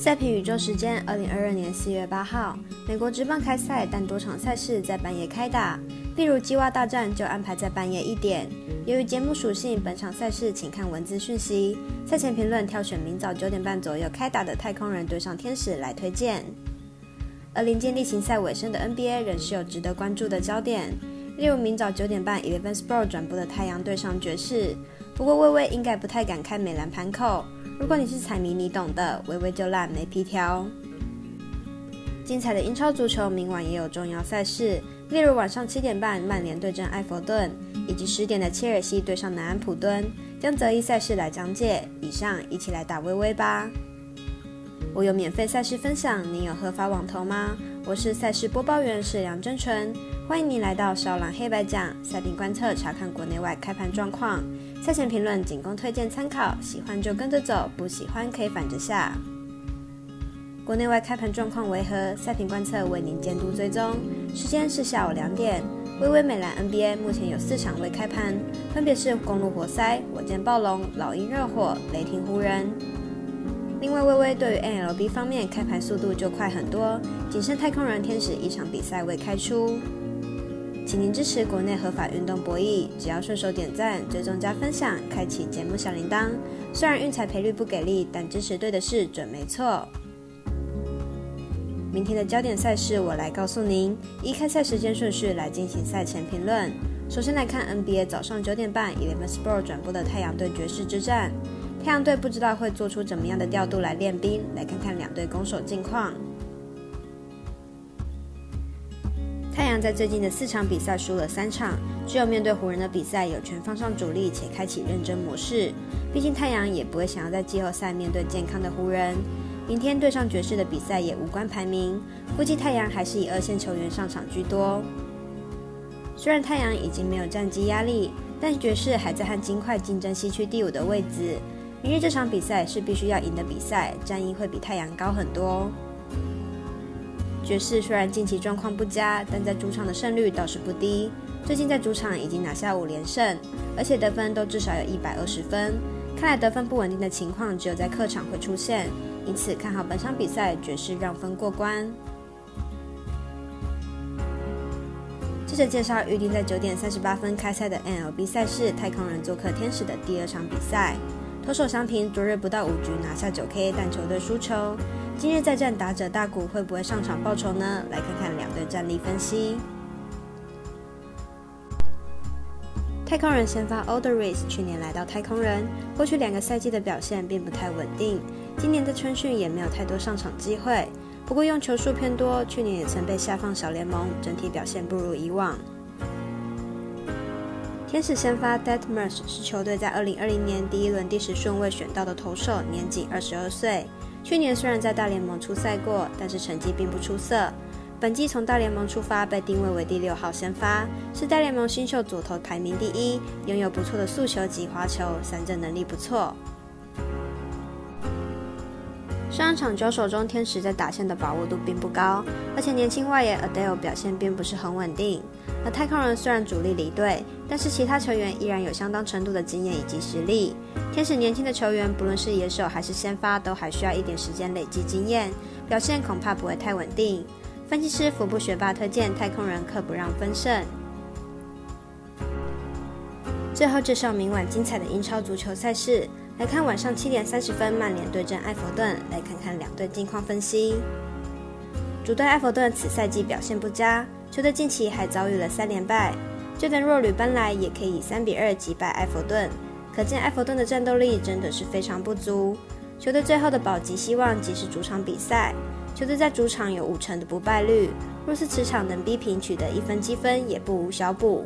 赛评宇宙时间，二零二二年四月八号，美国职棒开赛，但多场赛事在半夜开打，例如鸡蛙大战就安排在半夜一点。由于节目属性，本场赛事请看文字讯息。赛前评论挑选明早九点半左右开打的太空人对上天使来推荐。而临近例行赛尾声的 NBA 仍是有值得关注的焦点，例如明早九点半 Eleven Sport 转播的太阳对上爵士。不过微微应该不太敢开美兰盘口。如果你是彩迷，你懂的，微微就烂没皮条。精彩的英超足球，明晚也有重要赛事，例如晚上七点半曼联对阵埃弗顿，以及十点的切尔西对上南安普敦，将择一赛事来讲解。以上，一起来打微微吧。我有免费赛事分享，你有合法网投吗？我是赛事播报员是梁真纯，欢迎你来到少朗黑白讲赛品观测，查看国内外开盘状况。赛前评论仅供推荐参考，喜欢就跟着走，不喜欢可以反着下。国内外开盘状况为何？赛品观测为您监督追踪。时间是下午两点。微微美兰 NBA 目前有四场未开盘，分别是公路活塞、火箭暴龙、老鹰热火、雷霆湖人。另外，微微对于 NLB 方面开盘速度就快很多，仅剩太空人天使一场比赛未开出。请您支持国内合法运动博弈，只要顺手点赞、追踪加分享、开启节目小铃铛。虽然运彩赔率不给力，但支持对的事准没错。明天的焦点赛事，我来告诉您。依开赛时间顺序来进行赛前评论。首先来看 NBA 早上九点半 Eleven Sport 转播的太阳队爵士之战。太阳队不知道会做出怎么样的调度来练兵，来看看两队攻守近况。太阳在最近的四场比赛输了三场，只有面对湖人的比赛有权放上主力且开启认真模式。毕竟太阳也不会想要在季后赛面对健康的湖人。明天对上爵士的比赛也无关排名，估计太阳还是以二线球员上场居多。虽然太阳已经没有战绩压力，但爵士还在和金块竞争西区第五的位置。明日这场比赛是必须要赢的比赛，战役会比太阳高很多。爵士虽然近期状况不佳，但在主场的胜率倒是不低。最近在主场已经拿下五连胜，而且得分都至少有一百二十分。看来得分不稳定的情况只有在客场会出现，因此看好本场比赛爵士让分过关。接着介绍预定在九点三十八分开赛的 NLB 赛事，太空人做客天使的第二场比赛。投手相平昨日不到五局拿下九 K，但球队输球。今日再战打者大谷会不会上场报仇呢？来看看两队战力分析。太空人先发 Olderis 去年来到太空人，过去两个赛季的表现并不太稳定，今年的春训也没有太多上场机会。不过用球数偏多，去年也曾被下放小联盟，整体表现不如以往。天使先发 d e a t m e r s 是球队在二零二零年第一轮第十顺位选到的投手，年仅二十二岁。去年虽然在大联盟出赛过，但是成绩并不出色。本季从大联盟出发，被定位为第六号先发，是大联盟新秀左投排名第一，拥有不错的速球及滑球，三振能力不错。上一场交手中，天使在打线的把握度并不高，而且年轻外野 Adele 表现并不是很稳定。而太空人虽然主力离队，但是其他球员依然有相当程度的经验以及实力。天使年轻的球员，不论是野手还是先发，都还需要一点时间累积经验，表现恐怕不会太稳定。分析师福布学霸推荐太空人可不让分胜。最后介绍明晚精彩的英超足球赛事，来看晚上七点三十分曼联对阵埃弗顿，来看看两队近况分析。主队埃弗顿此赛季表现不佳。球队近期还遭遇了三连败，就连弱旅搬来，也可以以三比二击败埃弗顿，可见埃弗顿的战斗力真的是非常不足。球队最后的保级希望即是主场比赛，球队在主场有五成的不败率，若是此场能逼平取得一分积分，也不无小补。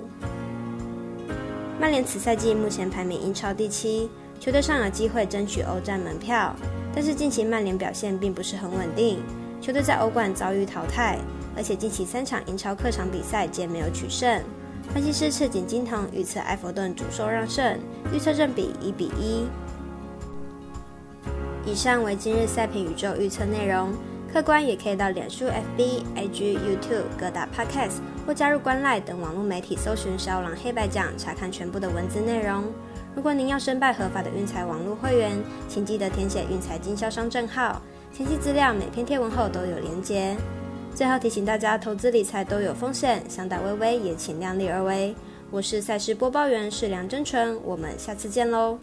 曼联此赛季目前排名英超第七，球队尚有机会争取欧战门票，但是近期曼联表现并不是很稳定，球队在欧冠遭遇淘汰。而且近期三场英超客场比赛皆没有取胜。分析师赤井金藤预测埃弗顿主受让胜，预测正比一比一。以上为今日赛评宇宙预测内容，客观也可以到脸书、FB、IG、YouTube 各大 Podcast 或加入观赖等网络媒体搜寻“小狼黑白奖”查看全部的文字内容。如果您要申办合法的运财网络会员，请记得填写运财经销商证号。详细资料每篇贴文后都有连接。最后提醒大家，投资理财都有风险，想打微微也请量力而为。我是赛事播报员是梁真纯，我们下次见喽。